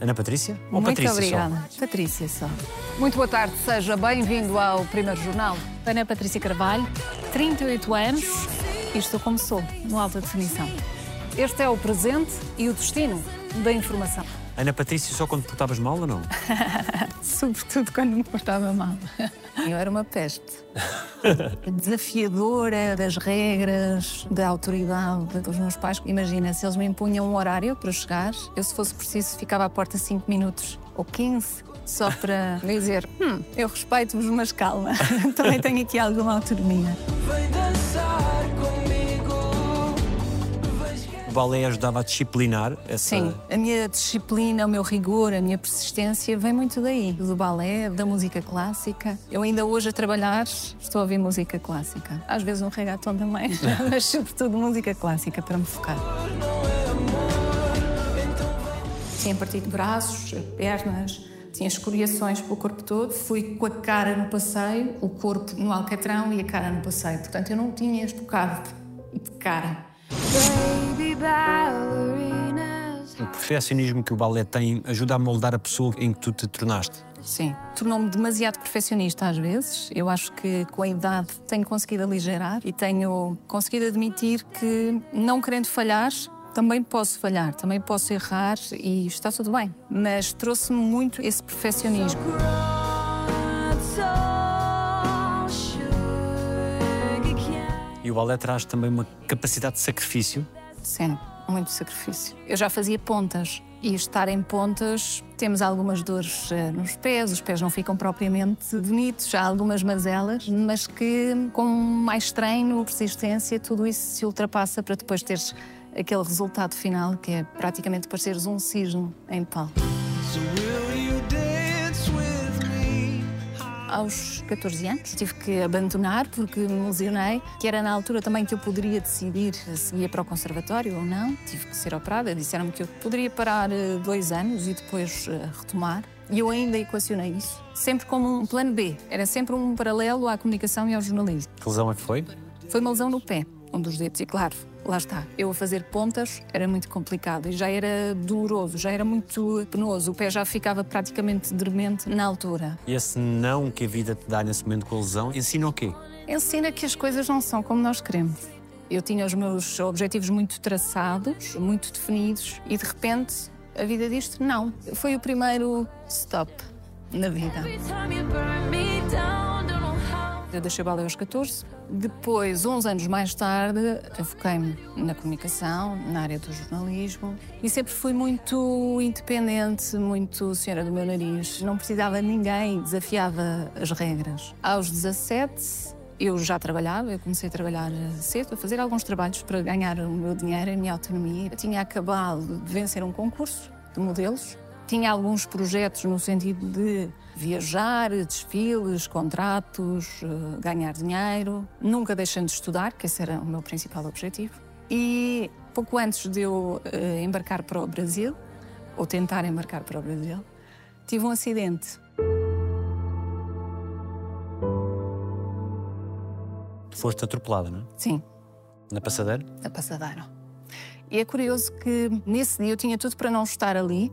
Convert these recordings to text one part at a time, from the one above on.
Ana Patrícia? Ou Muito Patrícia obrigada. Patrícia só. Muito boa tarde, seja bem-vindo ao primeiro jornal. Ana Patrícia Carvalho, 38 anos e estou como sou, no alta definição. Este é o presente e o destino da informação. Ana Patrícia só quando portavas mal ou não? Sobretudo quando me portava mal. Eu era uma peste. Desafiadora das regras, da autoridade dos meus pais. Imagina, se eles me impunham um horário para chegar, eu, se fosse preciso, ficava à porta 5 minutos ou 15, só para dizer: hum, eu respeito-vos, mas calma. Também tenho aqui alguma autonomia. Vem dançar. O balé ajudava a disciplinar essa... Sim, a minha disciplina, o meu rigor, a minha persistência vem muito daí, do balé, da música clássica. Eu ainda hoje a trabalhar estou a ouvir música clássica. Às vezes um reggaeton também, mas sobretudo música clássica para me focar. Tinha partido braços, pernas, tinha escoriações pelo corpo todo. Fui com a cara no passeio, o corpo no alcatrão e a cara no passeio. Portanto, eu não tinha este bocado de cara. O perfeccionismo que o balé tem ajuda a moldar a pessoa em que tu te tornaste. Sim, tornou-me demasiado perfeccionista às vezes. Eu acho que com a idade tenho conseguido aligerar e tenho conseguido admitir que, não querendo falhar, também posso falhar, também posso errar e está tudo bem. Mas trouxe-me muito esse perfeccionismo. E o balé traz também uma capacidade de sacrifício. Sim, muito sacrifício. Eu já fazia pontas e estar em pontas temos algumas dores eh, nos pés, os pés não ficam propriamente bonitos, há algumas mazelas, mas que com mais treino, persistência, tudo isso se ultrapassa para depois teres aquele resultado final que é praticamente pareceres um cisne em palco. So Aos 14 anos tive que abandonar porque me lesionei, que era na altura também que eu poderia decidir se ia para o conservatório ou não. Tive que ser operada, disseram-me que eu poderia parar eh, dois anos e depois eh, retomar. E eu ainda equacionei isso, sempre como um plano B. Era sempre um paralelo à comunicação e ao jornalismo. Que lesão é que foi? Foi uma lesão no pé, um dos dedos, e claro, lá está. Eu a fazer pontas era muito complicado e já era doloroso, já era muito penoso. O pé já ficava praticamente dormente na altura. E esse não que a vida te dá nesse momento com a lesão ensina o quê? ensina que as coisas não são como nós queremos. Eu tinha os meus objetivos muito traçados, muito definidos, e de repente a vida disto não. Foi o primeiro stop na vida. Eu deixei o balé aos 14. Depois, uns anos mais tarde, foquei-me na comunicação, na área do jornalismo. E sempre fui muito independente, muito senhora do meu nariz. Não precisava de ninguém, desafiava as regras. Aos 17, eu já trabalhava, eu comecei a trabalhar cedo, a fazer alguns trabalhos para ganhar o meu dinheiro, a minha autonomia. Eu tinha acabado de vencer um concurso de modelos. Tinha alguns projetos no sentido de viajar, desfiles, contratos, eh, ganhar dinheiro, nunca deixando de estudar, que esse era o meu principal objetivo. E pouco antes de eu eh, embarcar para o Brasil, ou tentar embarcar para o Brasil, tive um acidente. Foste atropelada, não é? Sim, Na passadeira? a passadeira. E é curioso que nesse dia eu tinha tudo para não estar ali,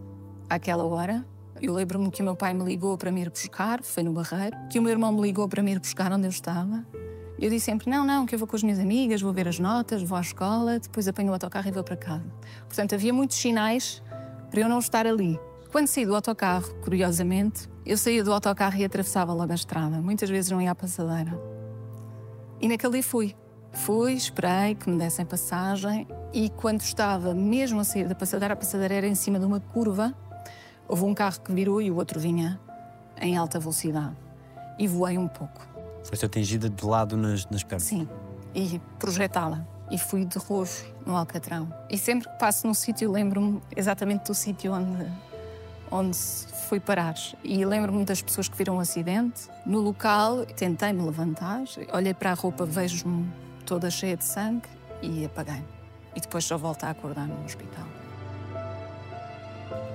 àquela hora. Eu lembro-me que o meu pai me ligou para me ir buscar, foi no Barreiro, que o meu irmão me ligou para me ir buscar onde eu estava. Eu disse sempre: não, não, que eu vou com as minhas amigas, vou ver as notas, vou à escola, depois apanho o autocarro e vou para casa. Portanto, havia muitos sinais para eu não estar ali. Quando saí do autocarro, curiosamente, eu saía do autocarro e atravessava logo a estrada. Muitas vezes não ia à passadeira. E naquele fui. Fui, esperei que me dessem passagem e quando estava mesmo a sair da passadeira, a passadeira era em cima de uma curva, houve um carro que virou e o outro vinha em alta velocidade. E voei um pouco, Foste atingida de lado nas, nas pernas. sim, e projetada. E fui de roxo no Alcatrão. E sempre que passo num sítio, lembro-me exatamente do sítio onde, onde fui parar. E lembro-me das pessoas que viram o acidente. No local, tentei-me levantar, olhei para a roupa, vejo-me toda cheia de sangue e apaguei-me. E depois só volto a acordar no hospital.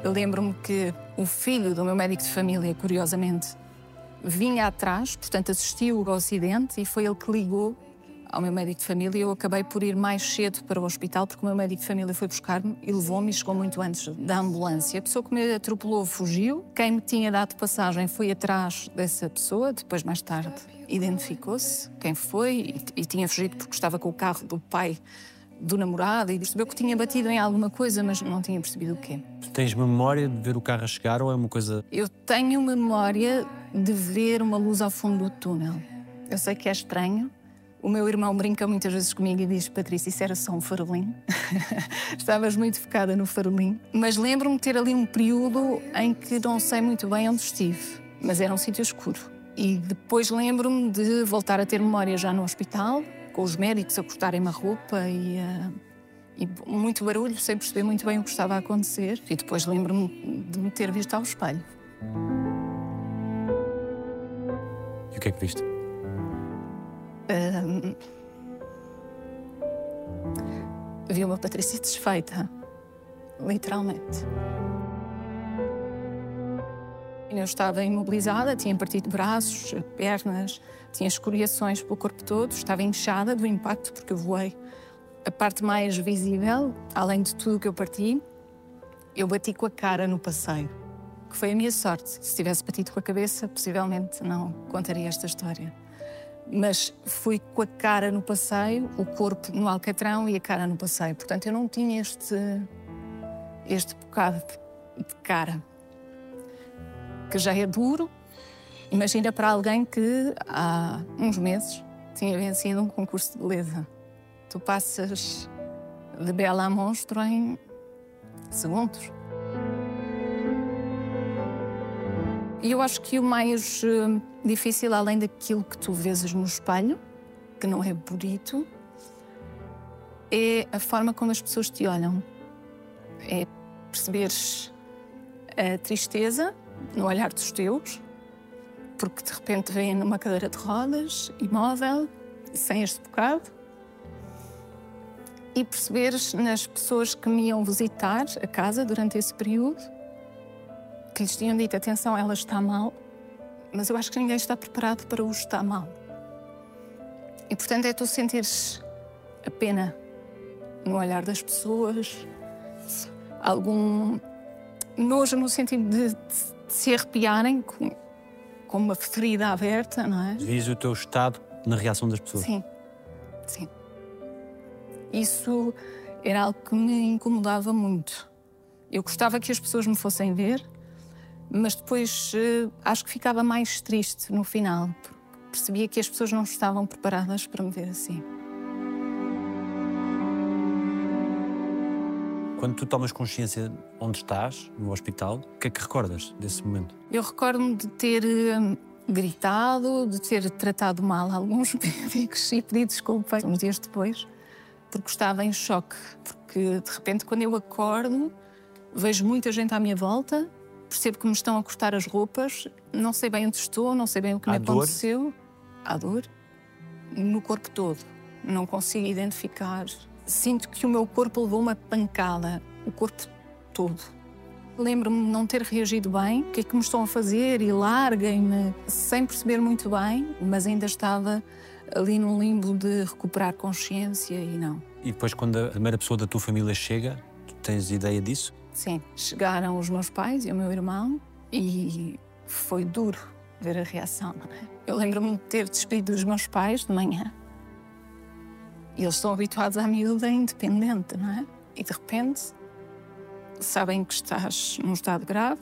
Eu lembro-me que o filho do meu médico de família, curiosamente, vinha atrás, portanto assistiu ao acidente e foi ele que ligou ao meu médico de família. Eu acabei por ir mais cedo para o hospital porque o meu médico de família foi buscar-me e levou-me e chegou muito antes da ambulância. A pessoa que me atropelou fugiu. Quem me tinha dado passagem foi atrás dessa pessoa. Depois, mais tarde, identificou-se quem foi e, e tinha fugido porque estava com o carro do pai do namorado e percebeu que tinha batido em alguma coisa, mas não tinha percebido o quê. Tu tens memória de ver o carro a chegar ou é uma coisa. Eu tenho memória de ver uma luz ao fundo do túnel. Eu sei que é estranho. O meu irmão brinca muitas vezes comigo e diz: Patrícia, isso era só um farolim. Estavas muito focada no farolim. Mas lembro-me de ter ali um período em que não sei muito bem onde estive, mas era um sítio escuro. E depois lembro-me de voltar a ter memória já no hospital, com os médicos a cortarem-me a roupa e, eh, e muito barulho, sem perceber muito bem o que estava a acontecer. E depois lembro-me de me ter visto ao espelho. E o que é que viste? Ahm, vi uma Patrícia desfeita, literalmente. Eu estava imobilizada, tinha partido braços, pernas, tinha escoriações pelo corpo todo, estava inchada do impacto porque eu voei. A parte mais visível, além de tudo que eu parti, eu bati com a cara no passeio, que foi a minha sorte. Se tivesse batido com a cabeça, possivelmente não contaria esta história. Mas fui com a cara no passeio, o corpo no alcatrão e a cara no passeio. Portanto, eu não tinha este, este bocado de cara, que já é duro. Imagina para alguém que há uns meses tinha vencido um concurso de beleza. Tu passas de bela a monstro em segundos. E eu acho que o mais eh, difícil, além daquilo que tu vês no espelho, que não é bonito, é a forma como as pessoas te olham. É perceberes a tristeza no olhar dos teus, porque de repente vêm numa cadeira de rodas, imóvel, sem este bocado, e perceberes nas pessoas que me iam visitar a casa durante esse período que lhes tinham dito: atenção, ela está mal, mas eu acho que ninguém está preparado para o estar mal. E portanto é tu sentires a pena no olhar das pessoas, algum nojo no sentido de, de- de se arrepiarem com, com uma ferida aberta, não é? Vis o teu estado na reação das pessoas. Sim, sim. Isso era algo que me incomodava muito. Eu gostava que as pessoas me fossem ver, mas depois eh, acho que ficava mais triste no final, porque percebia que as pessoas não estavam preparadas para me ver assim. Quando tu tomas consciência onde estás, no hospital, o que é que recordas desse momento? Eu recordo-me de ter eh, gritado, de ter tratado mal alguns médicos e pedido desculpa uns dias depois, porque estava em choque. Porque de repente, quando eu acordo, vejo muita gente à minha volta, percebo que me estão a cortar as roupas, não sei bem onde estou, não sei bem o que Há me dor? aconteceu. Há dor no corpo todo. Não consigo identificar. Sinto que o meu corpo levou uma pancada, o corpo todo. Lembro-me de não ter reagido bem, o que é que me estão a fazer e larguem-me, sem perceber muito bem, mas ainda estava ali num limbo de recuperar consciência e não. E depois, quando a primeira pessoa da tua família chega, tu tens ideia disso? Sim, chegaram os meus pais e o meu irmão e foi duro ver a reação, é? Eu lembro-me de ter despedido dos meus pais de manhã. E eles estão habituados à miúda independente, não é? E de repente sabem que estás num estado grave,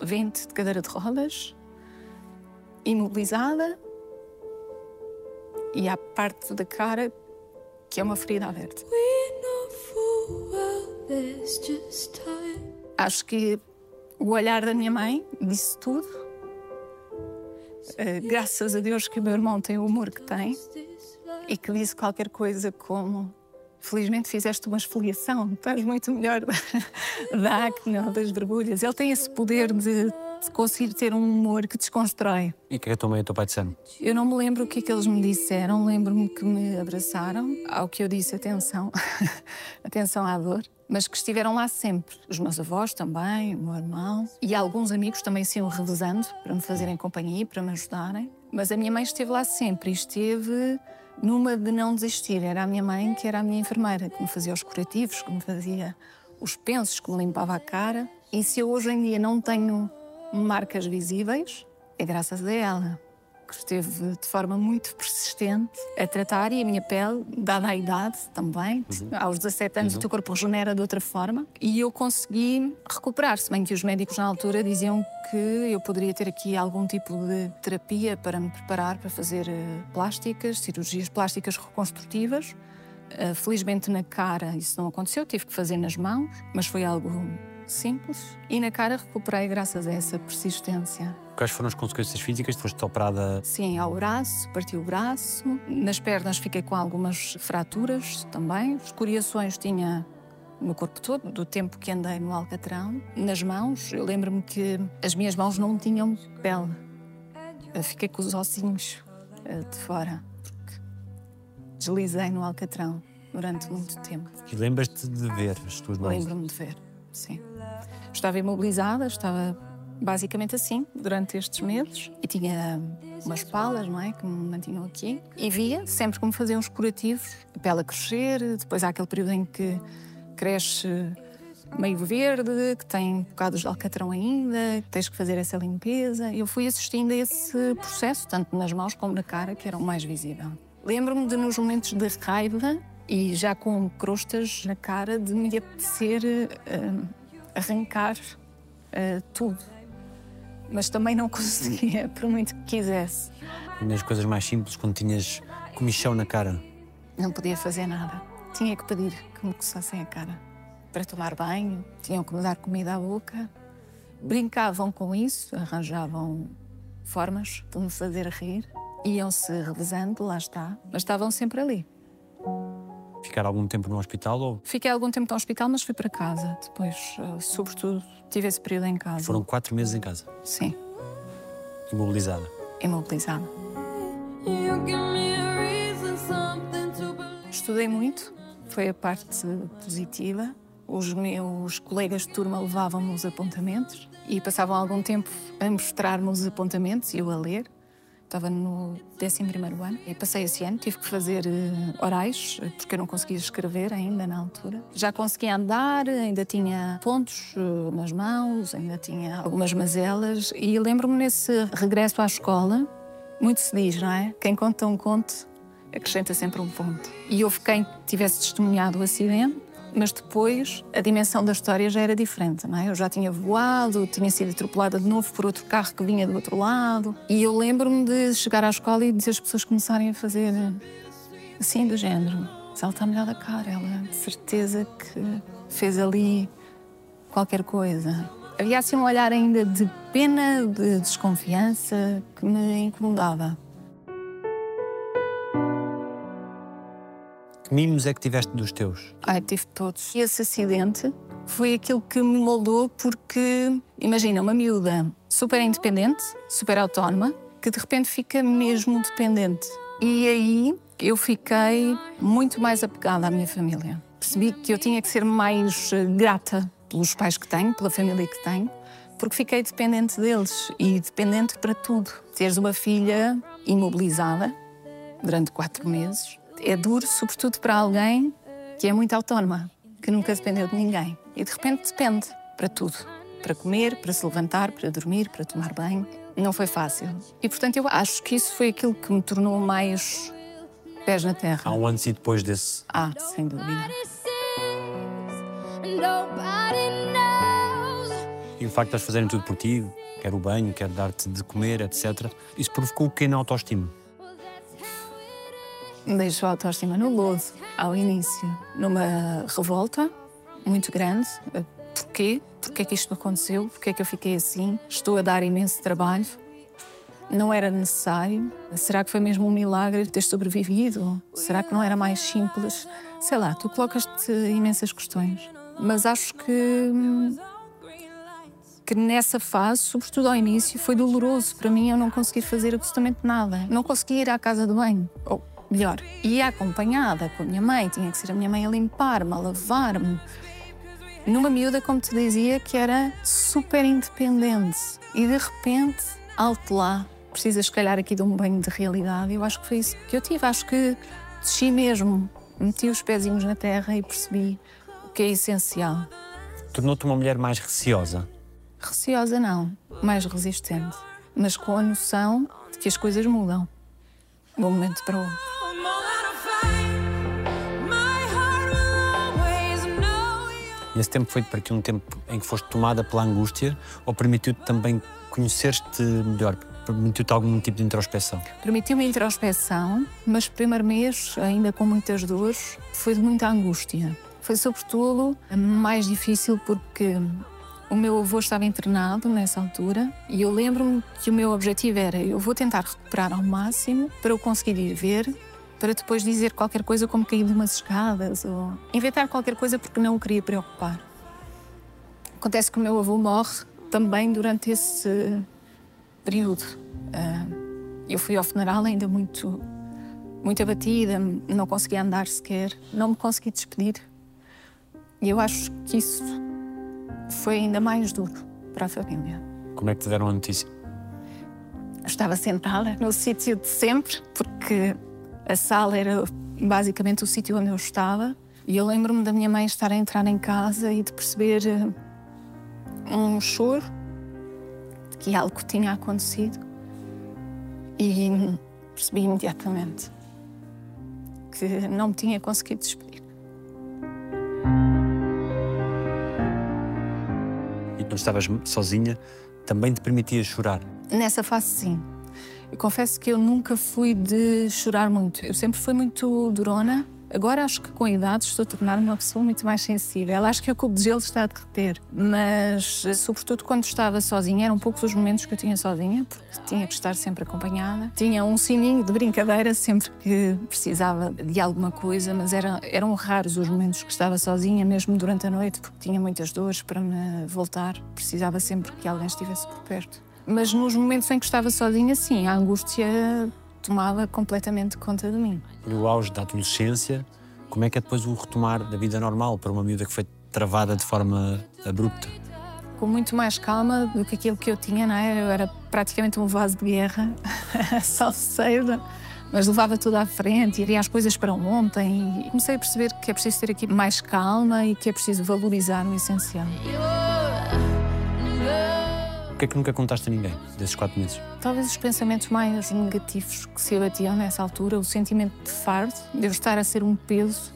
vente de cadeira de rodas, imobilizada e há parte da cara que é uma ferida aberta. Acho que o olhar da minha mãe disse tudo. Eh, graças a Deus que o meu irmão tem o humor que tem e que disse qualquer coisa como felizmente fizeste uma esfoliação, estás muito melhor da acne ou das borbulhas. Ele tem esse poder de, de conseguir ter um humor que desconstrói. E o que é que a tua mãe e o teu pai disseram? Eu não me lembro o que é que eles me disseram, lembro-me que me abraçaram, ao que eu disse atenção, atenção à dor, mas que estiveram lá sempre. Os meus avós também, o meu irmão e alguns amigos também se iam revezando para me fazerem companhia, para me ajudarem. Mas a minha mãe esteve lá sempre e esteve numa de não desistir. Era a minha mãe que era a minha enfermeira, que me fazia os curativos, que me fazia os pensos, que me limpava a cara. E se eu hoje em dia não tenho marcas visíveis, é graças a ela, esteve de forma muito persistente a tratar e a minha pele, dada a idade também, aos 17 anos o teu corpo regenera de outra forma e eu consegui recuperar, se bem que os médicos na altura diziam que eu poderia ter aqui algum tipo de terapia para me preparar para fazer eh, plásticas, cirurgias plásticas reconstrutivas. Uh, felizmente na cara isso não aconteceu, tive que fazer nas mãos, mas foi algo simples. E na cara recuperei graças a essa persistência. Quais foram as consequências físicas? Foste operada Sim, ao braço, parti o braço. Nas pernas fiquei com algumas fraturas também. Escoriações tinha no corpo todo, do tempo que andei no Alcatrão. Nas mãos, eu lembro-me que as minhas mãos não tinham pele. Eu fiquei com os ossinhos eh, de fora, porque deslizei no Alcatrão durante muito tempo. e lembras-te de ver as tuas mãos? Lembro-me de ver, sim. Estava imobilizada, estava basicamente assim durante estes meses e tinha umas palas, não é, que me mantinham aqui e via sempre como faziam os curativos, a pele a crescer, depois há aquele período em que cresce meio verde, que tem bocados de alcatrão ainda, que tens que fazer essa limpeza. Eu fui assistindo a esse processo, tanto nas mãos como na cara, que era o mais visível. Lembro-me de, nos momentos de raiva e já com crostas na cara, de me apetecer eh, arrancar eh, tudo. Mas também não conseguia, por muito que quisesse. Nas coisas mais simples, quando tinhas comichão na cara? Não podia fazer nada. Tinha que pedir que me coçassem a cara. Para tomar banho, tinham que me dar comida à boca. Brincavam com isso, arranjavam formas de me fazer rir. Iam-se revezando, lá está, mas estavam sempre ali. Ficar algum tempo no hospital ou Fiquei algum tempo no hospital, mas fui para casa. Depois, eh, sobretudo, tive esse período em casa. foram quatro meses em casa, Sim, imobilizada? imobilizada. Estudei muito, foi a parte positiva. Os meus colegas de turma levavam-me os apontamentos e passavam algum tempo a mostrar-me os apontamentos e eu a ler. Estava no 11 ano e passei esse ano. Tive que fazer eh, orais, eh, porque eu não conseguia escrever ainda na altura. Já conseguia andar, ainda tinha pontos eh, nas mãos, ainda tinha algumas mazelas. E lembro-me nesse regresso à escola, muito se diz, não é? Quem conta um conto acrescenta sempre um ponto. E houve quem tivesse testemunhado o acidente, mas depois a dimensão da história já era diferente, não é? Eu já tinha voado, tinha sido atropelada de novo por outro carro que vinha do outro lado. E eu lembro-me de chegar à escola e dizer as pessoas começarem a fazer assim do género. Mas ela está melhor da cara, ela de certeza que fez ali qualquer coisa. Havia assim um olhar ainda de pena, de desconfiança que me incomodava. Mimos é que tiveste dos teus? Ai, tive todos. E esse acidente foi aquilo que me moldou porque, imagina, uma miúda super independente, super autónoma, que de repente fica mesmo dependente. E aí eu fiquei muito mais apegada à minha família. Percebi que eu tinha que ser mais eh, grata pelos pais que tenho, pela família que tenho, porque fiquei dependente deles e dependente para tudo. Teres uma filha imobilizada durante quatro meses é duro, sobretudo para alguém que é muito autónoma, que nunca dependeu de ninguém. E de repente depende para tudo. Para comer, para se levantar, para dormir, para tomar banho. Não foi fácil. E portanto eu acho que isso foi aquilo que me tornou mais pés na terra. Há um antes e depois desse. Ah, sem dúvida. E o facto de eles fazerem tudo por ti, quer o banho, quer dar-te de comer, etc. Isso provocou o quê na autoestima? Deixou a autoestima no lodo, ao início, numa revolta muito grande. Porquê? Porquê que isto aconteceu? Porquê que eu fiquei assim? Estou a dar imenso trabalho. Não era necessário. Será que foi mesmo um milagre ter sobrevivido? Será que não era mais simples Sei lá, tu colocas-te imensas questões, mas acho que. que nessa fase, sobretudo ao início, foi doloroso para mim eu não conseguir fazer absolutamente nada. Não conseguia ir à casa de banho. Ou, melhor, ia acompanhada com a minha mãe, tinha que ser a minha mãe a limpar-me, a lavar-me. Numa miúda, como te dizia, que era super independente. E de repente, alto lá, precisas, se calhar, aqui de um banho de realidade. Eu acho que foi isso que eu tive. Acho que desci mesmo, meti os pezinhos na terra e percebi o que é essencial. Tornou-te uma mulher mais receosa. Receosa não, mais resistente, mas com a noção de que as coisas mudam de um momento para o outro. E esse tempo foi para ti um tempo em que foste tomada pela angústia ou permitiu-te também conhecer-te melhor? Permitiu-te algum tipo de introspeção? Permitiu-me introspeção, mas o primeiro mês, ainda com muitas dores, foi de muita angústia. Foi, sobretudo, mais difícil porque o meu avô estava internado nessa altura e eu lembro-me que o meu objetivo era eu vou tentar recuperar ao máximo para eu conseguir ir ver, para depois dizer qualquer coisa como cair de umas escadas ou inventar qualquer coisa porque não o queria preocupar. Acontece que o meu avô morre também durante esse período. Ah, eu fui ao funeral ainda muito, muito abatida, não conseguia andar sequer, não me consegui despedir. E eu acho que isso foi ainda mais duro para a família. Como é que te deram a notícia? Estava sentada no sítio de sempre, porque a sala era basicamente o sítio onde eu estava. E eu lembro-me da minha mãe estar a entrar em casa e de perceber eh, um choro de que algo tinha acontecido. E percebi imediatamente que não me tinha conseguido despedir. E quando estavas sozinha, também te permitia chorar. Nessa fase, sim. Eu confesso que eu nunca fui de chorar muito. Eu sempre fui muito durona. Agora acho que com a idade estou a tornar-me uma pessoa muito mais sensível. Acho que o cubo de gelo está a derreter. Mas, sobretudo quando estava sozinha, eram poucos os momentos que eu tinha sozinha, porque tinha que estar sempre acompanhada. Tinha um sininho de brincadeira sempre que precisava de alguma coisa, mas era, eram raros os momentos que estava sozinha, mesmo durante a noite, porque tinha muitas dores para me voltar. Precisava sempre que alguém estivesse por perto. Mas nos momentos em que estava sozinha, sim, a angústia tomava completamente conta de mim. No auge da adolescência, como é que é depois o retomar da vida normal para uma miúda que foi travada de forma abrupta? Com muito mais calma do que aquilo que eu tinha, não é? Eu era praticamente um vaso de guerra, salseira, mas levava tudo à frente, iria as coisas para ontem e comecei a perceber que é preciso ter aqui mais calma e que é preciso valorizar o essencial. É que nunca contaste a ninguém desses quatro meses? Talvez os pensamentos mais negativos que se abatiam nessa altura, o sentimento de fardo, de eu estar a ser um peso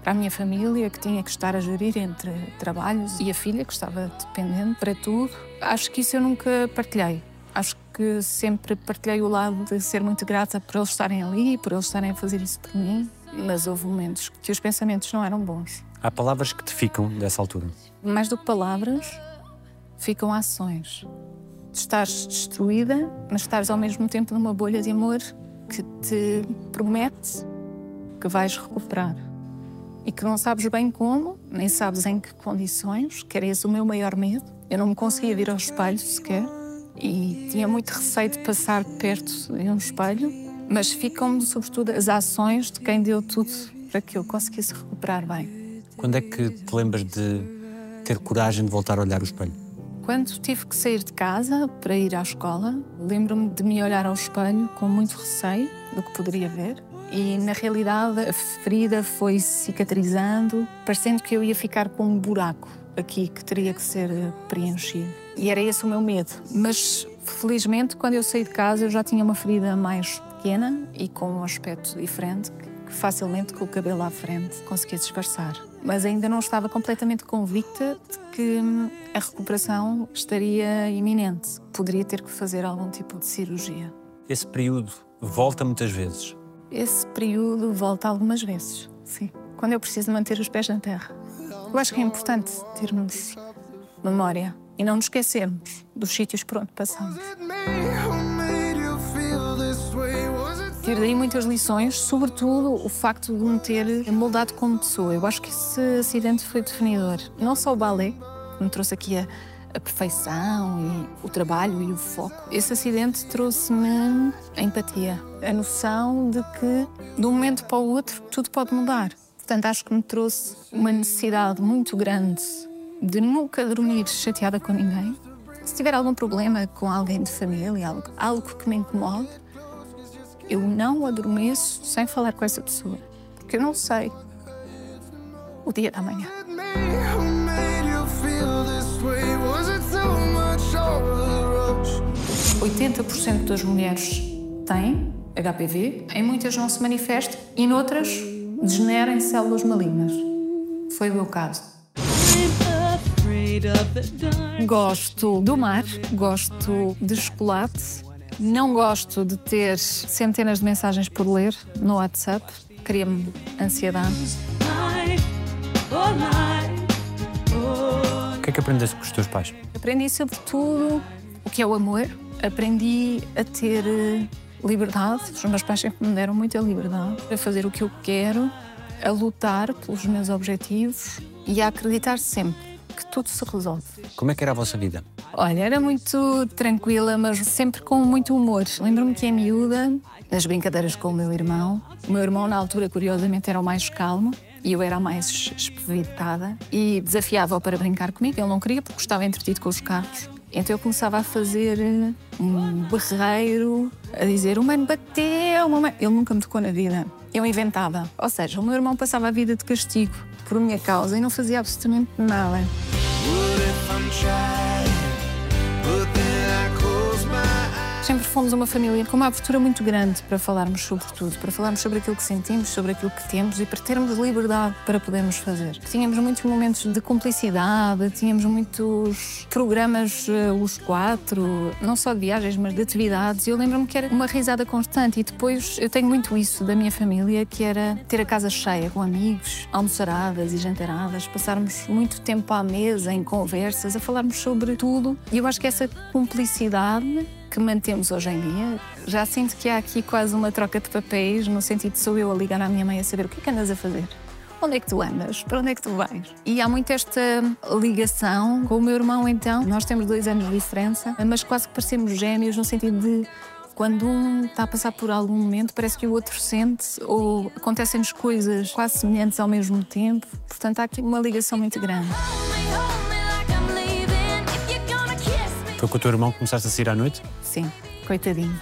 para a minha família, que tinha que estar a gerir entre trabalhos e a filha, que estava dependente para tudo. Acho que isso eu nunca partilhei. Acho que sempre partilhei o lado de ser muito grata por eles estarem ali, por eles estarem a fazer isso por mim. Mas houve momentos que os pensamentos não eram bons. Há palavras que te ficam dessa altura. Mais do que palavras, ficam ações. De estares destruída, mas estares ao mesmo tempo numa bolha de amor que te promete que vais recuperar. E que não sabes bem como, nem sabes em que condições, que era esse o meu maior medo. Eu não me conseguia vir ao espelho sequer e tinha muito receio de passar perto de um espelho, mas ficam-me sobretudo as ações de quem deu tudo para que eu conseguisse recuperar bem. Quando é que te lembras de ter coragem de voltar a olhar o espelho? Quando tive que sair de casa para ir à escola, lembro-me de me olhar ao espelho com muito receio do que poderia ver. E, na realidade, a ferida foi cicatrizando, parecendo que eu ia ficar com um buraco aqui que teria que ser eh, preenchido. E era esse o meu medo. Mas, felizmente, quando eu saí de casa, eu já tinha uma ferida mais pequena e com um aspecto diferente, facilmente, com o cabelo à frente, conseguia disfarçar. Mas ainda não estava completamente convicta de que hum, a recuperação estaria iminente. Poderia ter que fazer algum tipo de cirurgia. Esse período volta muitas vezes. Esse período volta algumas vezes, sim. Quando eu preciso manter os pés na terra. Eu acho que é importante termos memória e não nos esquecermos dos sítios por onde passamos. Tiro daí muitas lições, sobretudo o facto de me ter moldado como pessoa. Eu acho que esse acidente foi definidor. Não só o balé, que me trouxe aqui a, a perfeição e o trabalho e o foco. Esse acidente trouxe-me a empatia, a noção de que de um momento para o outro tudo pode mudar. Portanto, acho que me trouxe uma necessidade muito grande de nunca dormir chateada com ninguém. Se tiver algum problema com alguém de família, algo, algo que me incomode, eu não adormeço sem falar com essa pessoa. Porque eu não sei o dia da manhã. Who made you feel this way? Was it too much over the road? 80% das mulheres têm HPV, em muitas não se manifesta e noutras degenera em células malignas. Foi o meu caso. Gosto do mar, gosto de chocolate, não gosto de ter centenas de mensagens por ler no WhatsApp, cria-me ansiedade. O que é que aprendeste com os teus pais? Aprendi sobretudo o que é o amor, aprendi a ter eh, liberdade. Os meus pais sempre me deram muita liberdade a fazer o que eu quero, a lutar pelos meus objetivos e a acreditar sempre que tudo se resolve. Como é que era a vossa vida? Olha, era muito tranquila, mas sempre com muito humor. Lembro-me que em miúda, nas brincadeiras com o meu irmão, o meu irmão, na altura, curiosamente, era o mais calmo e eu era a mais espevitada e desafiava-o para brincar comigo. Ele não queria porque estava entretido com os carros. Então eu começava a fazer eh, um berreiro, a dizer: o mano bateu, o mano... Ele nunca me tocou na vida. Eu inventava. Ou seja, o meu irmão passava a vida de castigo por minha causa e não fazia absolutamente nada. Sempre fomos uma família com uma abertura muito grande para falarmos sobre tudo, para falarmos sobre aquilo que sentimos, sobre aquilo que temos e para termos liberdade para podermos fazer. Tínhamos muitos momentos de cumplicidade, tínhamos muitos programas, eh, os quatro, não só de viagens, mas de atividades. Eu lembro-me que era uma risada constante. E depois eu tenho muito isso da minha família, que era ter a casa cheia com amigos, almoçaradas e jantaradas, passarmos muito tempo à mesa em conversas, a falarmos sobre tudo. E eu acho que essa cumplicidade que mantemos hoje em dia, já sinto que há aqui quase uma troca de papéis, no sentido de sou eu a ligar à minha mãe a saber o que é que andas a fazer. Onde é que tu andas? Para onde é que tu vais? E há muito esta ligação com o meu irmão, então. Nós temos dois anos de diferença, mas quase que parecemos gêmeos, no sentido de quando um está a passar por algum momento, parece que o outro sente, ou acontecem-nos coisas quase semelhantes ao mesmo tempo. Portanto, há aqui uma ligação muito grande. Foi com o teu irmão que começaste a sair à noite? Sim, coitadinho.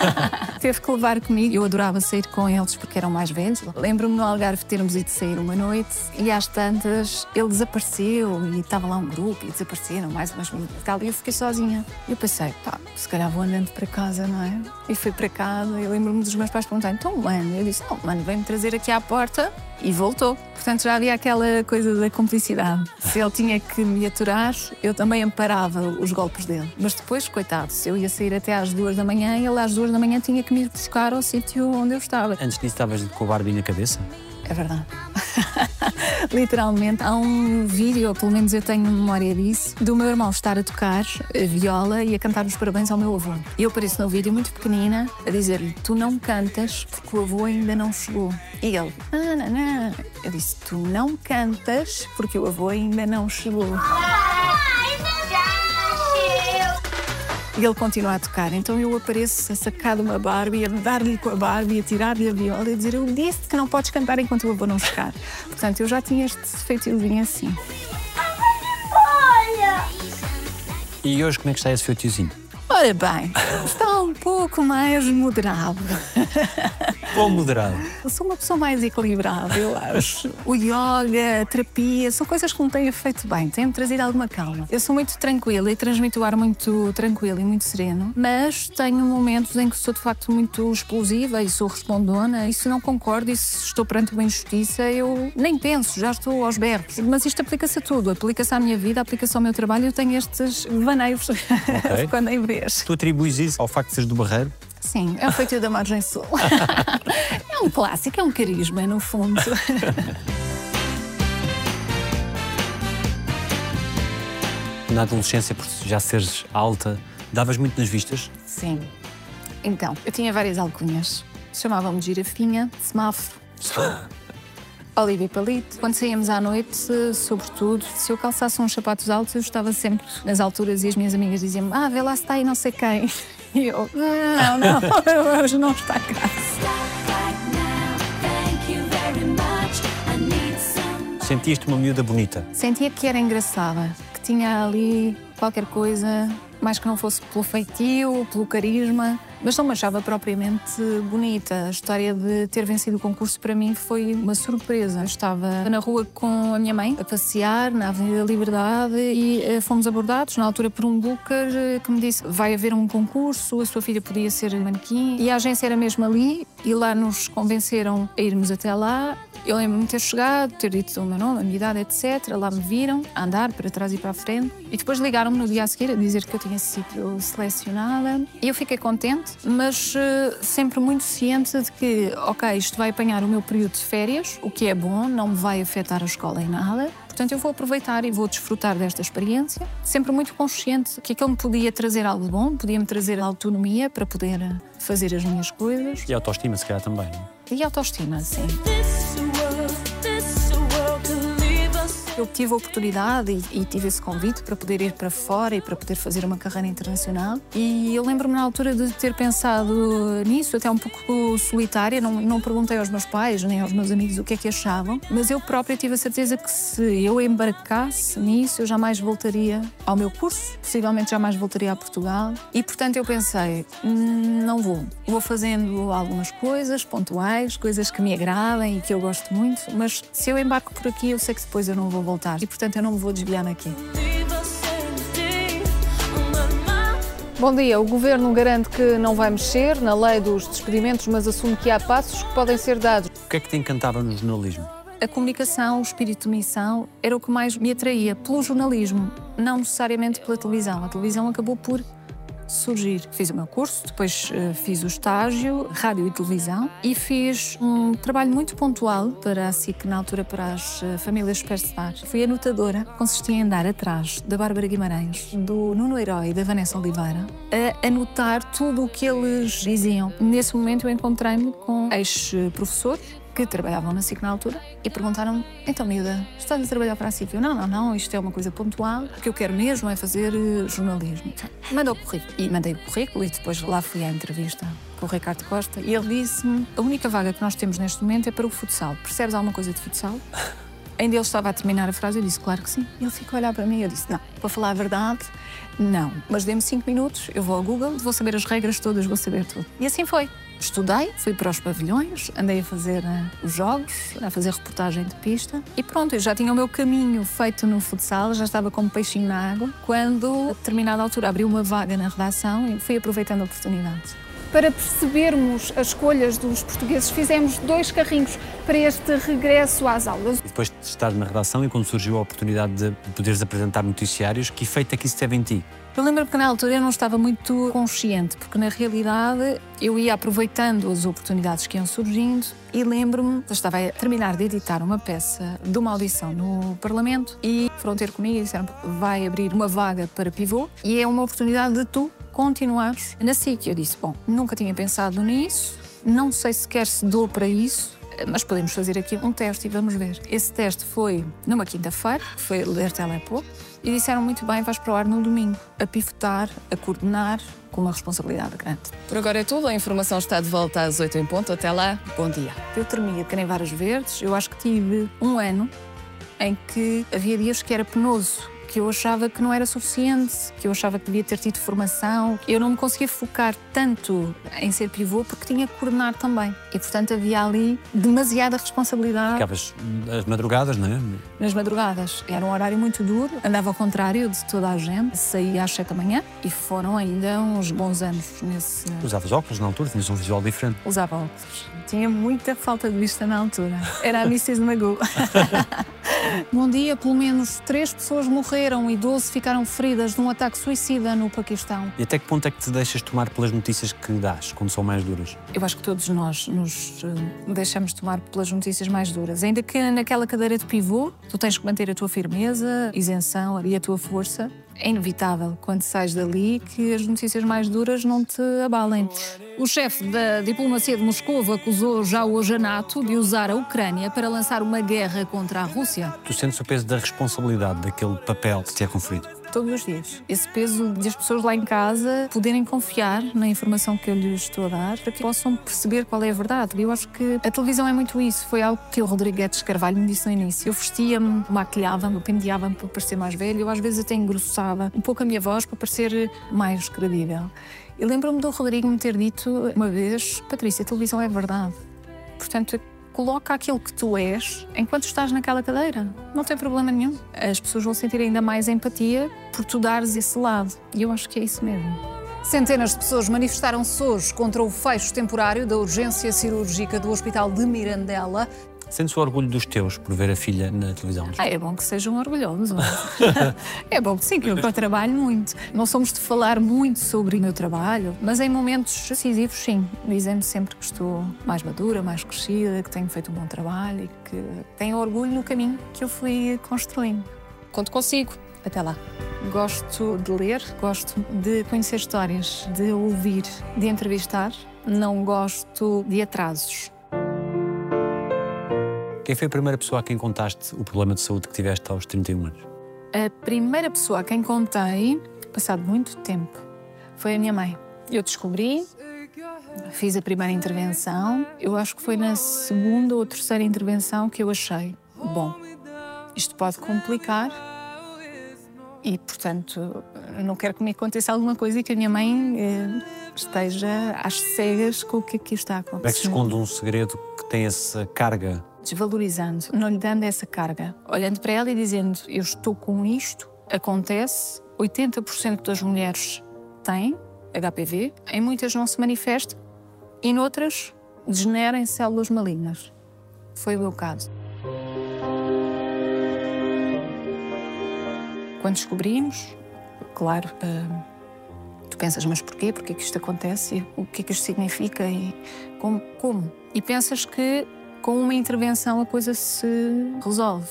Teve que levar comigo. Eu adorava sair com eles porque eram mais velhos. Lembro-me no Algarve termos ido sair uma noite e às tantas ele desapareceu e estava lá um grupo e desapareceram mais umas meninas e tal. E eu fiquei sozinha. Eu pensei, pá, se calhar vou andando para casa, não é? E fui para casa e lembro-me dos meus pais perguntarem, então, mano? Eu disse, não, mano, vem-me trazer aqui à porta e voltou. Portanto, já havia aquela coisa da cumplicidade. Se ele tinha que me aturar, eu também amparava os golpes dele. Mas depois, coitado, se eu ia sair até às duas da manhã, ele às duas da manhã tinha que me ir buscar ao sítio onde eu estava. Antes disso estavas com a Barbie na cabeça? É verdade. Literalmente, há um vídeo, ou pelo menos eu tenho memória disso, do meu irmão estar a tocar a viola e a cantar os parabéns ao meu avô. E eu apareço no vídeo muito pequenina a dizer-lhe: Tu não cantas porque o avô ainda não chegou. E ele: Não, não, não. Eu disse: Tu não cantas porque o avô ainda não chegou. E ele continua a tocar. Então eu apareço a sacar de uma Barbie, a dar-lhe com a Barbie, a tirar-lhe a viola e a dizer: Eu disse que não podes cantar enquanto o avô não chegar. Portanto, eu já tinha este feitiozinho assim. E hoje como é que está esse feitiozinho? Ora bem, está um pouco mais moderado. Ou moderado? Eu sou uma pessoa mais equilibrada, eu acho. O yoga, a terapia, são coisas que me têm feito bem, têm-me trazido alguma calma. Eu sou muito tranquila e transmito o ar muito tranquilo e muito sereno, mas tenho momentos em que sou de facto muito explosiva e sou respondona. E se não concordo e se estou perante uma injustiça, eu nem penso, já estou aos berros. Mas isto aplica-se a tudo, aplica-se à minha vida, aplica-se ao meu trabalho. Eu tenho estes vaneios quando em vez. Tu atribuis isso ao facto de seres do Barreiro? Sim, é o feitio da margem sul. é um clássico, é um carisma, no fundo. Na adolescência, por já seres alta, davas muito nas vistas? Sim. Então, eu tinha várias alcunhas. Chamavam-me Girafinha, Semáforo. Olivia Palito. Quando saíamos à noite, sobretudo, se eu calçasse uns sapatos altos, eu estava sempre nas alturas e as minhas amigas diziam-me: Ah, vê lá se está aí não sei quem. E eu: Não, não, hoje não está cá. Sentiste uma miúda bonita. Sentia que era engraçada, que tinha ali qualquer coisa, mais que não fosse pelo feitio, pelo carisma, mas não me achava propriamente bonita. A história de ter vencido o concurso para mim foi uma surpresa. Eu estava na rua com a minha mãe, a passear na Avenida Liberdade e eh, fomos abordados, na altura, por um booker eh, que me disse: vai haver um concurso, a sua filha podia ser manequim. E a agência era mesmo ali e lá nos convenceram a irmos até lá. Eu lembro-me de ter chegado, ter dito o meu nome, a minha idade, etc. Lá me viram a andar para trás e para a frente. E depois ligaram-me no dia a seguir a dizer que eu tinha sido selecionada. E eu fiquei contente, mas eh, sempre muito ciente de que, ok, isto vai apanhar o meu período de férias, o que é bom, não me vai afetar a escola em nada. Portanto, eu vou aproveitar e vou desfrutar desta experiência, sempre muito consciente que aquilo me podia trazer algo bom, podia-me trazer autonomia para poder eh, fazer as minhas coisas. E autoestima, se calhar, também. não é? E autoestima, sim. Eu tive a oportunidade e, e tive esse convite para poder ir para fora e para poder fazer uma carreira internacional. E eu lembro-me na altura de ter pensado nisso, até um pouco solitária. Não, não perguntei aos meus pais nem aos meus amigos o que é que achavam, mas eu própria tive a certeza que se eu embarcasse nisso, eu jamais voltaria ao meu curso, possivelmente jamais voltaria a Portugal. E portanto eu pensei, "Hum, não vou. Vou fazendo algumas coisas pontuais, coisas que me agradem e que eu gosto muito, mas se eu embarco por aqui, eu sei que depois eu não vou voltar. E portanto eu não me vou desviar aqui. Bom dia. O Governo garante que não vai mexer na lei dos despedimentos, mas assume que há passos que podem ser dados. O que é que te encantava no jornalismo? A comunicação, o espírito de missão, era o que mais me atraía pelo jornalismo, não necessariamente pela televisão. A televisão acabou por surgir. Fiz o meu curso, depois eh, fiz o estágio, rádio e televisão, e fiz um trabalho muito pontual para a SIC, na altura para as eh, famílias superstars. Fui anotadora, consistia em andar atrás da Bárbara Guimarães, do Nuno Herói e da Vanessa Oliveira, a anotar tudo o que eles diziam. Nesse momento eu encontrei-me com ex-professores que trabalhavam na SIC na altura e perguntaram-me: Então, miúda, estás a trabalhar para a SIC? Eu, não, não, não, isto é uma coisa pontual. O que eu quero mesmo é fazer eh, jornalismo. Manda o currículo. E mandei o currículo e depois lá fui à entrevista com o Ricardo Costa e ele disse-me: A única vaga que nós temos neste momento é para o futsal. Percebes alguma coisa de futsal? Ainda ele estava a terminar a frase, eu disse, claro que sim. Ele ficou a olhar para mim e eu disse, não, para falar a verdade, não. Mas dê-me cinco minutos, eu vou ao Google, vou saber as regras todas, vou saber tudo. E assim foi. Estudei, fui para os pavilhões, andei a fazer eh, os jogos, a fazer reportagem de pista e pronto, eu já tinha o meu caminho feito no futsal, já estava como peixinho na água, quando, a determinada altura, abriu uma vaga na redação e fui aproveitando a oportunidade. Para percebermos as escolhas dos portugueses, fizemos dois carrinhos para este regresso às aulas. E depois de estar na redação e quando surgiu a oportunidade de poderes apresentar noticiários, que efeito é que isso teve em ti? Eu lembro que na altura eu não estava muito consciente, porque na realidade eu ia aproveitando as oportunidades que iam surgindo e lembro-me, estava a terminar de editar uma peça de uma audição no Parlamento e foram ter comigo e disseram vai abrir uma vaga para pivô e é uma oportunidade de tu continuares na SIC. Eu disse, bom, nunca tinha pensado nisso, não sei sequer se dou para isso, mas podemos fazer aqui um teste e vamos ver. Esse teste foi numa quinta-feira, foi ler Telepô, e disseram muito bem, vais para o ar no domingo, a pivotar, a coordenar, com uma responsabilidade grande. Por agora é tudo. A informação está de volta às 8 em ponto. Até lá, bom dia. Eu tremia que nem vários verdes, eu acho que tive um ano em que havia dias que era penoso, que eu achava que não era suficiente, que eu achava que devia ter tido formação. Eu não me conseguia focar tanto em ser pivô porque tinha que coordenar também. E, portanto, havia ali demasiada responsabilidade Ficavas as madrugadas, não é? Nas madrugadas. Era um horário muito duro, andava ao contrário de toda a gente, saía às 7 da manhã e foram ainda uns bons anos nesse. Usavas óculos na altura, tinhas um visual diferente. Usava óculos. Tinha muita falta de vista na altura. Era a Mrs. Magoo. Bom dia, pelo menos três pessoas morreram e 12 ficaram feridas num ataque suicida no Paquistão. E até que ponto é que te deixas tomar pelas notícias que dás, quando são mais duras? Eu acho que todos nós nos eh, deixamos tomar pelas notícias mais duras. Ainda que naquela cadeira de pivô, Tu tens que manter a tua firmeza, isenção e a tua força. É inevitável, quando sais dali, que as notícias mais duras não te abalem. O chefe da diplomacia de Moscou acusou já hoje a NATO de usar a Ucrânia para lançar uma guerra contra a Rússia. Tu sentes o peso da responsabilidade daquele papel que te é conferido. Todos os dias. Esse peso de as pessoas lá em casa poderem confiar na informação que eu lhes estou a dar para que possam perceber qual é a verdade. Eu acho que a televisão é muito isso. Foi algo que o Rodrigues Carvalho me disse no início. Eu vestia-me, maquilhava-me, penteava-me para parecer mais velho. Eu às vezes até engrossava um pouco a minha voz para parecer mais credível. E lembro-me do Rodrigo me ter dito uma vez: Patrícia, a televisão é verdade. Portanto, coloca aquilo que tu és enquanto estás naquela cadeira. Não tem problema nenhum. As pessoas vão sentir ainda mais empatia por tu dares esse lado. E eu acho que é isso mesmo. Centenas de pessoas manifestaram-se hoje contra o fecho temporário da urgência cirúrgica do Hospital de Mirandela. Sentes o orgulho dos teus por ver a filha na televisão? Ah, é bom que sejam orgulhosos. é bom que sim, que eu, eu trabalho muito. Não somos de falar muito sobre o meu trabalho, mas em momentos decisivos, sim. Dizem-me sempre que estou mais madura, mais crescida, que tenho feito um bom trabalho e que tenho orgulho no caminho que eu fui construindo. Conto consigo. Até lá. Gosto de ler, gosto de conhecer histórias, de ouvir, de entrevistar. Não gosto de atrasos. Quem foi a primeira pessoa a quem contaste o problema de saúde que tiveste aos 31 anos? A primeira pessoa a quem contei, passado muito tempo, foi a minha mãe. Eu descobri, fiz a primeira intervenção. Eu acho que foi na segunda ou terceira intervenção que eu achei: bom, isto pode complicar. E, portanto, não quero que me aconteça alguma coisa e que a minha mãe eh, esteja às cegas com o que aqui está a Como é que se acontecer. esconde um segredo que tem essa carga? Desvalorizando, não lhe dando essa carga, olhando para ela e dizendo: Eu estou com isto, acontece, 80% das mulheres têm HPV, em muitas não se manifesta e noutras degenera em células malignas. Foi o meu caso. Quando descobrimos, claro, ah, tu pensas, mas porquê? Porquê que isto acontece? O que é que isto significa? E como? E pensas que com uma intervenção a coisa se resolve.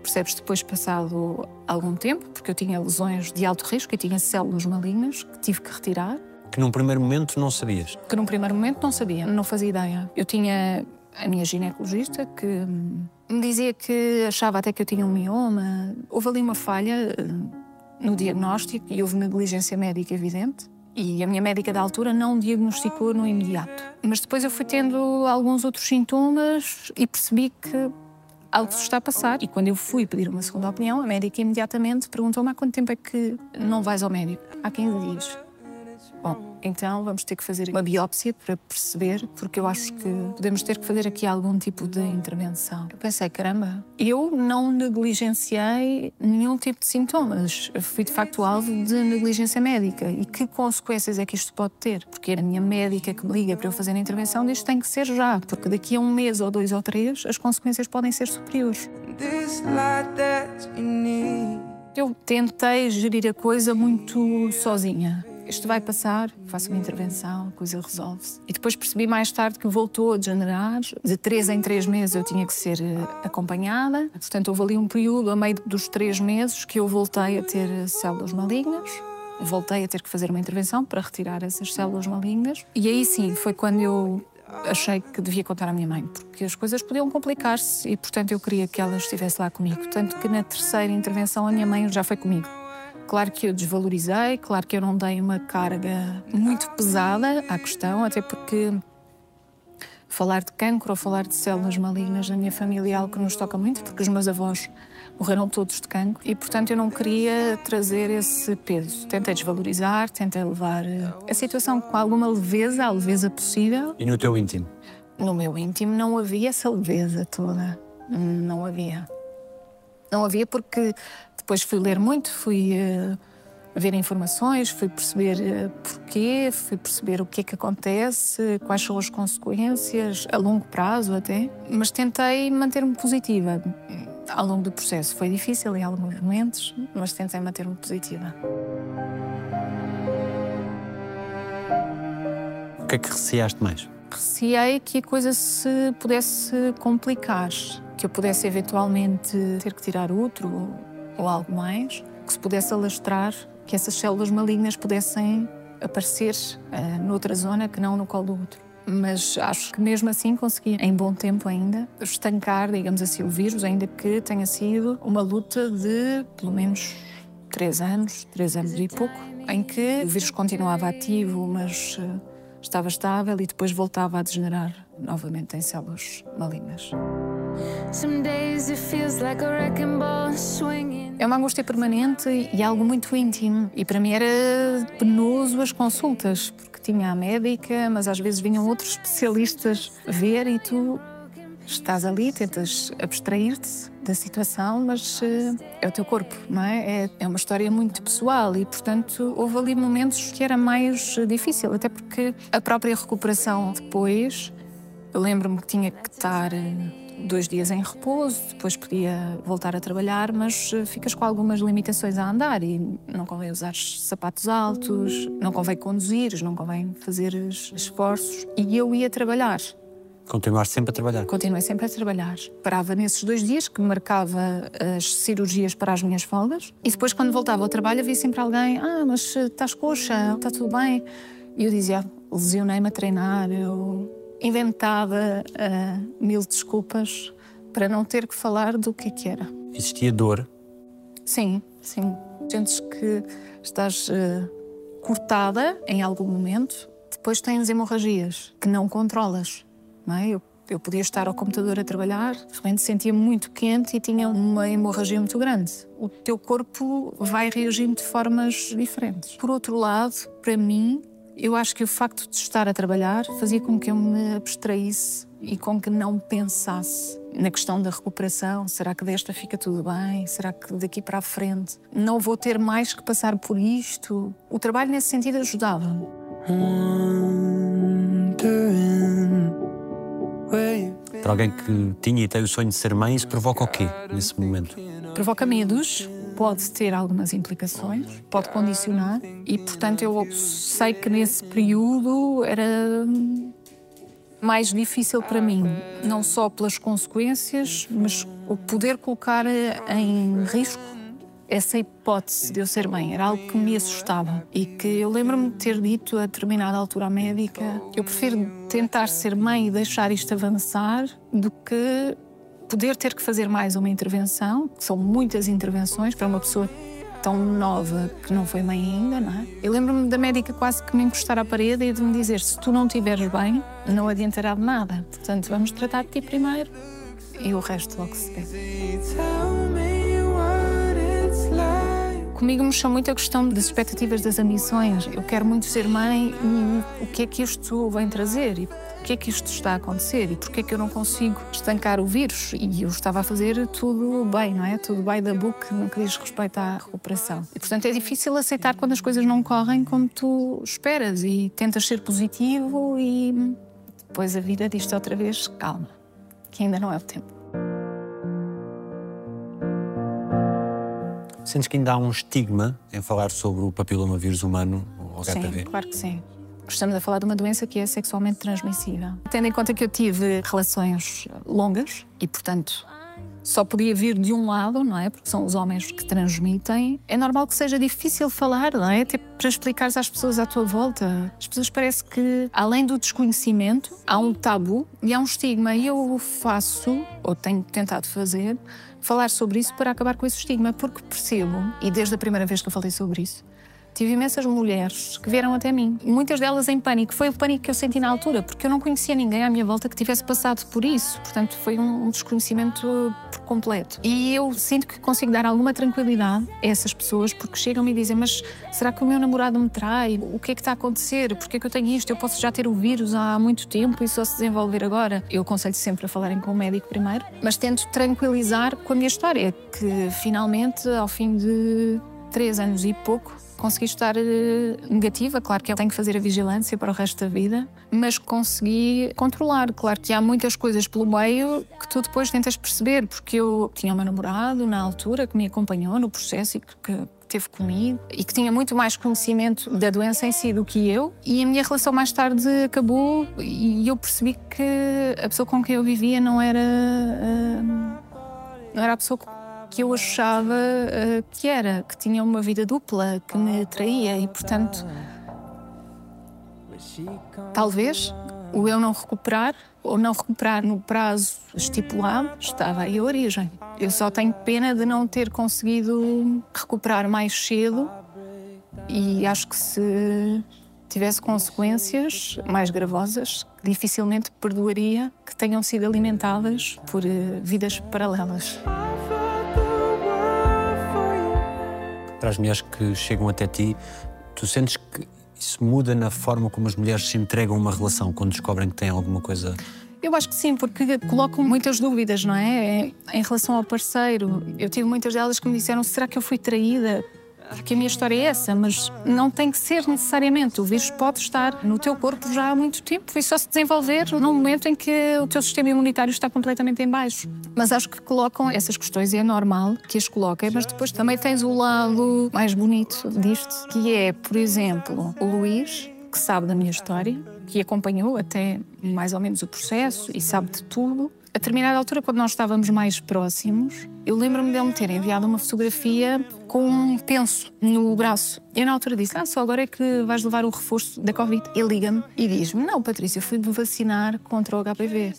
Percebes depois, passado algum tempo, porque eu tinha lesões de alto risco, eu tinha células malignas que tive que retirar, Que num primeiro momento não sabias. que num primeiro momento não sabia, não fazia ideia. Eu tinha a minha ginecologista que hum, me dizia que achava até que eu tinha um mioma. Houve ali uma falha hum, no diagnóstico e houve negligência médica evidente. E a minha médica da altura não diagnosticou no imediato. Mas depois eu fui tendo alguns outros sintomas e percebi que algo se está a passar. E quando eu fui pedir uma segunda opinião, a médica imediatamente perguntou-me há quanto tempo é que não vais ao médico? Há 15 dias. Bom, então vamos ter que fazer uma biópsia para perceber, porque eu acho que podemos ter que fazer aqui algum tipo de intervenção. Eu pensei, caramba, eu não negligenciei nenhum tipo de sintomas. Eu fui de facto alvo de negligência médica. E que consequências é que isto pode ter? Porque a minha médica que me liga para eu fazer a intervenção diz que tem que ser já, porque daqui a um mês ou dois ou três as consequências podem ser superiores. Eu tentei gerir a coisa muito sozinha. Isto vai passar, faço uma intervenção, a coisa resolve-se. E depois percebi mais tarde que voltou a degenerar. De três em três meses eu tinha que ser eh, acompanhada. Portanto, houve ali um período, a meio dos três meses, que eu voltei a ter eh, células malignas. Voltei a ter que fazer uma intervenção para retirar essas células malignas. E aí sim, foi quando eu achei que devia contar à minha mãe, porque as coisas podiam complicar-se e, portanto, eu queria que ela estivesse lá comigo. Tanto que na terceira intervenção a minha mãe já foi comigo. Claro que eu desvalorizei, claro que eu não dei uma carga muito pesada à questão, até porque falar de cancro ou falar de células malignas na minha família é algo que nos toca muito, porque os meus avós morreram todos de cancro e, portanto, eu não queria trazer esse peso. Tentei desvalorizar, tentei levar eh, a situação com alguma leveza, a leveza possível. E no teu íntimo? No meu íntimo não havia essa leveza toda. Não havia. Não havia porque depois fui ler muito, fui eh, ver informações, fui perceber eh, porquê, fui perceber o que é que acontece, quais são as consequências, a longo prazo até. Mas tentei manter-me positiva hum, ao longo do processo. Foi difícil em alguns momentos, mas tentei manter-me positiva. O que é que receaste mais? receei que a coisa se pudesse complicar. que eu pudesse eventualmente ter que tirar útero ou, algo mais, que se pudesse alastrar, que essas células malignas pudessem aparecer uh, noutra zona que não no colo do útero. Mas acho que mesmo assim consegui, em bom tempo ainda, estancar, digamos assim, o vírus, ainda que tenha sido uma luta de pelo menos três anos, três anos e pouco, em que o vírus continuava ativo, mas uh, estava estável e depois voltava a degenerar novamente em células malignas. Some days it feels like a wrecking ball swinging. É uma angústia permanente e algo muito íntimo. E para mim era penoso as consultas, porque tinha a médica, mas às vezes vinham outros especialistas ver e tu estás ali, tentas abstrair-te da situação, mas eh, é o teu corpo, não é? é? É uma história muito pessoal e, portanto, houve ali momentos que era mais eh, difícil, até porque a própria recuperação depois, eu lembro-me que tinha que estar eh, dois dias em repouso, depois podia voltar a trabalhar, mas eh, ficas com algumas limitações a andar e não convém usar sapatos altos, não convém conduzir, não convém fazer es- esforços. E eu ia trabalhar, Continuar sempre a trabalhar. continuei sempre a trabalhar. Parava nesses dois dias que marcava as cirurgias para as minhas folgas e depois, quando voltava ao trabalho, havia sempre alguém: Ah, mas eh, estás coxa, está tudo bem? E eu dizia: Lesionei-me a treinar, eu inventava ah, mil desculpas para não ter que falar do que é que era. Existia dor. Sim, sim. Sentes que estás eh, cortada em algum momento, depois tens hemorragias que não controlas. Não é? eu, eu podia estar ao computador a trabalhar, de repente sentia muito quente e tinha uma hemorragia muito grande. O teu corpo vai reagindo de formas diferentes. Por outro lado, para mim, eu acho que o facto de estar a trabalhar fazia com que eu me abstraísse e com que não pensasse na questão da recuperação. Será que desta fica tudo bem? Será que daqui para a frente não vou ter mais que passar por isto? O trabalho nesse sentido ajudava. Wondering where you Para alguém que tinha e tem o sonho de ser mãe, isso provoca o quê nesse momento? Provoca medos, pode ter algumas implicações, pode condicionar e, portanto, eu sei que nesse período era mais difícil para mim, não só pelas consequências, mas o poder colocar em risco essa hipótese de eu ser mãe. Era algo que me assustava e que eu lembro-me de ter dito a determinada altura à médica: eu prefiro tentar ser mãe e deixar isto avançar do que poder ter que fazer mais uma intervenção, são muitas intervenções para uma pessoa tão nova que não foi mãe ainda, não é? Eu lembro-me da médica quase que me encostar à parede e de me dizer: se tu não estiveres bem, não adiantará de nada. Portanto, vamos tratar de ti primeiro e o resto logo se vê. Comigo mexeu muito a questão das expectativas das ambições. Eu quero muito ser mãe e o que é que isto vem trazer? E o que é que isto está a acontecer? E porquê é que eu não consigo estancar o vírus? E eu estava a fazer tudo bem, não é? Tudo by the book no que diz respeito à recuperação. E portanto é difícil aceitar quando as coisas não correm como tu esperas e tentas ser positivo e depois a vida diz-te outra vez calma, que ainda não é o tempo. Sentes que ainda há um estigma em falar sobre o papilomavírus humano, o HPV? Sim, claro que sim. Estamos a falar de uma doença que é sexualmente transmissível. Tendo em conta que eu tive relações longas e, portanto, só podia vir de um lado, não é? Porque são os homens que transmitem. É normal que seja difícil falar, não é? Até para explicares às pessoas à tua volta. As pessoas parece que, além do desconhecimento, há um tabu e há um estigma. E eu faço, ou tenho tentado fazer, falar sobre isso para acabar com esse estigma, porque percebo, e desde a primeira vez que eu falei sobre isso, Tive imensas mulheres que vieram até mim, muitas delas em pânico. Foi o pânico que eu senti na altura, porque eu não conhecia ninguém à minha volta que tivesse passado por isso. Portanto, foi um desconhecimento por completo. E eu sinto que consigo dar alguma tranquilidade a essas pessoas, porque chegam-me e dizem: Mas será que o meu namorado me trai? O que é que está a acontecer? Porquê é que eu tenho isto? Eu posso já ter o vírus há muito tempo e só se desenvolver agora? Eu aconselho sempre a falarem com o médico primeiro, mas tento tranquilizar com a minha história, que finalmente, ao fim de três anos e pouco, consegui estar eh, negativa. Claro que eu tenho que fazer a vigilância para o resto da vida, mas consegui controlar. Claro que há muitas coisas pelo meio que tu depois tentas perceber, porque eu tinha o meu namorado na altura que me acompanhou no processo e que, teve comigo e que tinha muito mais conhecimento da doença em si do que eu. E a minha relação mais tarde acabou e eu percebi que a pessoa com quem eu vivia não era, ah, não era a pessoa que eu achava ah, que era, que tinha uma vida dupla, que me traía e, portanto, talvez o eu não recuperar ou não recuperar no prazo estipulado estava aí a origem. Eu só tenho pena de não ter conseguido recuperar mais cedo e acho que se tivesse consequências mais gravosas, dificilmente perdoaria que tenham sido alimentadas por eh, vidas paralelas. Para as mulheres que chegam até ti, tu sentes que isso muda na forma como as mulheres se entregam a uma relação quando descobrem que têm alguma coisa. Eu acho que sim, porque colocam muitas dúvidas, não é? Em relação ao parceiro. Eu tive muitas delas que me disseram: será que eu fui traída? Porque a minha história é essa, mas não tem que ser necessariamente. O vírus pode estar no teu corpo já há muito tempo e só se desenvolver num momento em que o teu sistema imunitário está completamente em baixo. Mas acho que colocam essas questões e é normal que as coloquem, mas depois também tens o lado mais bonito disto, que é, por exemplo, o Luís, que sabe da minha história, que acompanhou até mais ou menos o processo e sabe de tudo. A determinada altura, quando nós estávamos mais próximos, eu lembro-me dele me ter enviado uma fotografia com um penso no braço. Eu, na altura, disse: Ah, só agora é que vais levar o reforço da Covid. Ele liga-me e diz-me: Não, Patrícia, fui-me vacinar contra o HPV.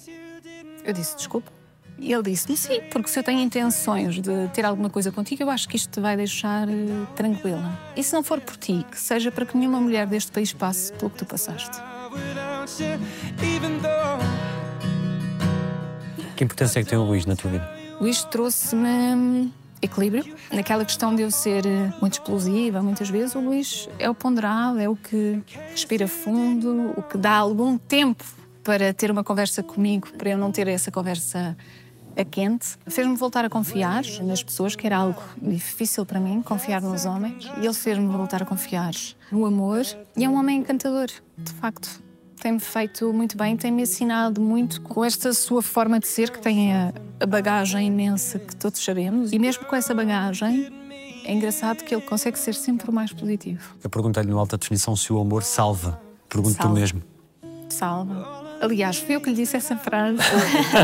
Eu disse: Desculpa. E ele disse-me: Sim, porque se eu tenho intenções de ter alguma coisa contigo, eu acho que isto te vai deixar eh, tranquila. E se não for por ti, que seja para que nenhuma mulher deste país passe pelo que tu passaste. Que importância é que tem o Luís na tua vida? O isto trouxe-me equilíbrio. Naquela questão de eu ser eh, muito explosiva, muitas vezes, o Luís é o ponderado, é o que respira fundo, o que dá algum tempo para ter uma conversa comigo, para eu não ter essa conversa a quente. Fez-me voltar a confiar nas pessoas, que era algo difícil para mim, confiar nos homens. E ele fez-me voltar a confiar no amor. E é um homem encantador, de facto. Tem-me feito muito bem, tem-me ensinado muito com esta sua forma de ser, que tem a, a bagagem imensa que todos sabemos. E mesmo com essa bagagem, é engraçado que ele consegue ser sempre o mais positivo. Eu perguntei-lhe no alta definição se o amor salva. Pergunto-te mesmo. Salva. Aliás, fui eu que lhe disse essa frase.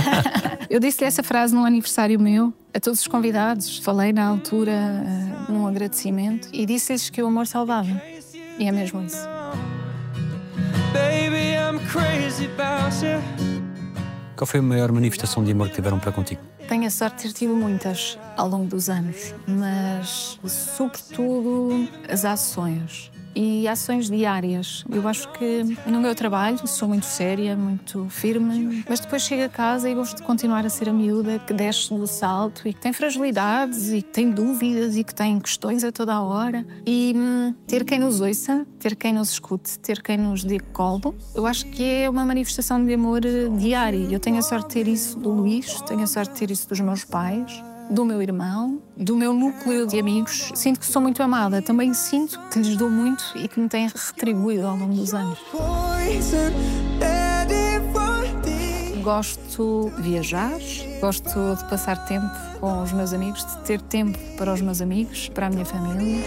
eu disse-lhe essa frase num aniversário meu, a todos os convidados. Falei na altura, eh, num agradecimento, e disse-lhes que o amor salvava. E é mesmo isso. Qual foi a maior manifestação de amor que tiveram para contigo? Tenho a sorte de ter tido muitas ao longo dos anos, mas sobretudo as ações. E ações diárias. Eu acho que no meu trabalho sou muito séria, muito firme, mas depois chego a casa e gosto de continuar a ser a miúda que desce do salto e que tem fragilidades e que tem dúvidas e que tem questões a toda a hora. E hum, ter quem nos ouça, ter quem nos escute, ter quem nos dê colo, eu acho que é uma manifestação de amor eh, diária. Eu tenho a sorte de ter isso do Luís, tenho a sorte de ter isso dos meus pais do meu irmão, do meu núcleo de amigos. Sinto que sou muito amada. Também sinto que lhes dou muito e que me têm retribuído ao longo dos anos. Gosto de viajar, gosto de passar tempo com os meus amigos, de ter tempo para os meus amigos, para a minha família.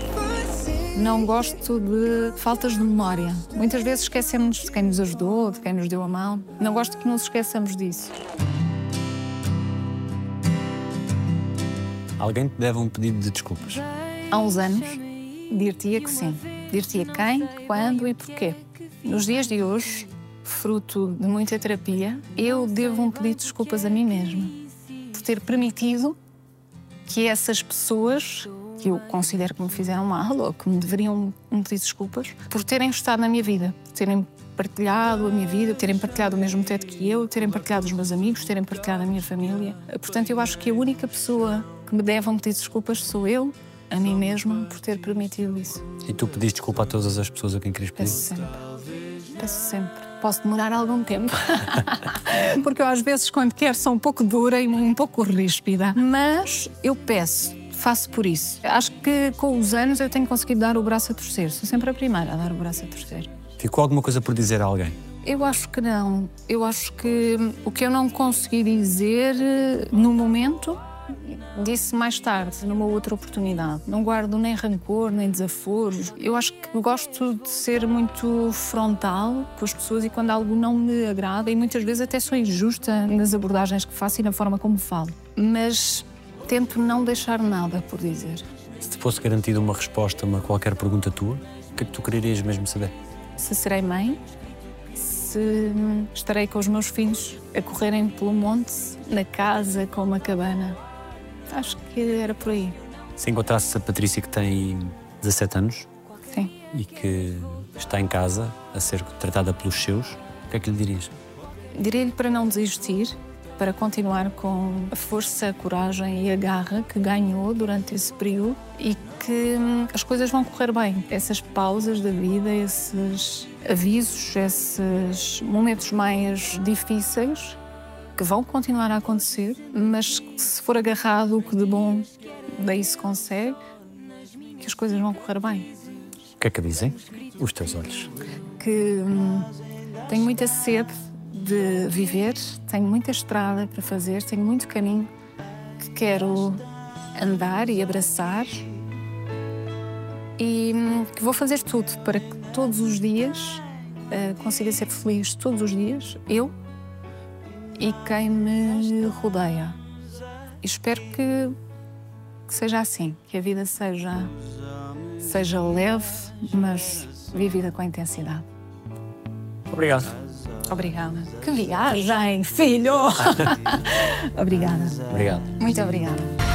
Não gosto de faltas de memória. Muitas vezes esquecemos de quem nos ajudou, de quem nos deu a mão. Não gosto que nos esqueçamos disso. Alguém te deve um pedido de desculpas. Há uns anos, dir-te-ia que sim. Dir-te-ia quem, quando e porquê. Nos dias de hoje, fruto de muita terapia, eu devo um pedido de desculpas a mim mesma por ter permitido que essas pessoas que eu considero que me fizeram mal ou que me deveriam pedido de desculpas por terem estado na minha vida, por terem partilhado a minha vida, terem partilhado o mesmo teto que eu, terem partilhado os meus amigos, terem partilhado a minha família. Portanto, eu acho que a única pessoa que me deve um pedido de desculpas sou eu, a mim mesma, por ter permitido isso. E tu pediste desculpa a todas as pessoas a quem querias pedir? Peço sempre. Peço sempre. Posso demorar algum tempo. Porque eu, às vezes, quando quero, sou um pouco dura e um pouco ríspida. Mas eu peço, faço por isso. Acho que com os anos eu tenho conseguido dar o braço a torcer. Sou sempre a primeira a dar o braço a torcer. Ficou alguma coisa por dizer a alguém? Eu acho que não. Eu acho que o que eu não consegui dizer eh, no momento, disse mais tarde, numa outra oportunidade. Não guardo nem rancor, nem desaforos. Eu acho que gosto de ser muito frontal com as pessoas e quando algo não me agrada, e muitas vezes até sou injusta nas abordagens que faço e na forma como falo. Mas tento não deixar nada por dizer. Se te fosse garantida uma resposta a qualquer pergunta tua, o que é que tu quererias mesmo saber? Se serei mãe, se estarei com os meus filhos a correrem pelo monte, na casa, com uma cabana. Acho que era por aí. Se encontrasses a Patrícia que tem 17 anos Sim. e que está em casa a ser tratada pelos seus, o que é que lhe dirias? Diria-lhe para não desistir, para continuar com a força, a coragem e a garra que ganhou durante esse período e que hum, as coisas vão correr bem. Essas pausas da vida, esses avisos, esses momentos mais difíceis que vão continuar a acontecer, mas se for agarrado o que de bom daí se consegue, que as coisas vão correr bem. O que é que dizem os teus olhos? que hum, tenho muita sede de viver, tenho muita estrada para fazer, tenho muito caminho que quero andar e abraçar e hum, que vou fazer tudo para que todos os dias eh, consiga ser feliz todos os dias, eu e quem me rodeia. E espero que, que seja assim, que a vida seja, seja leve, mas vivida com intensidade. Obrigado. Obrigada. Que viagem, filho! obrigada. Obrigado. Muito obrigada.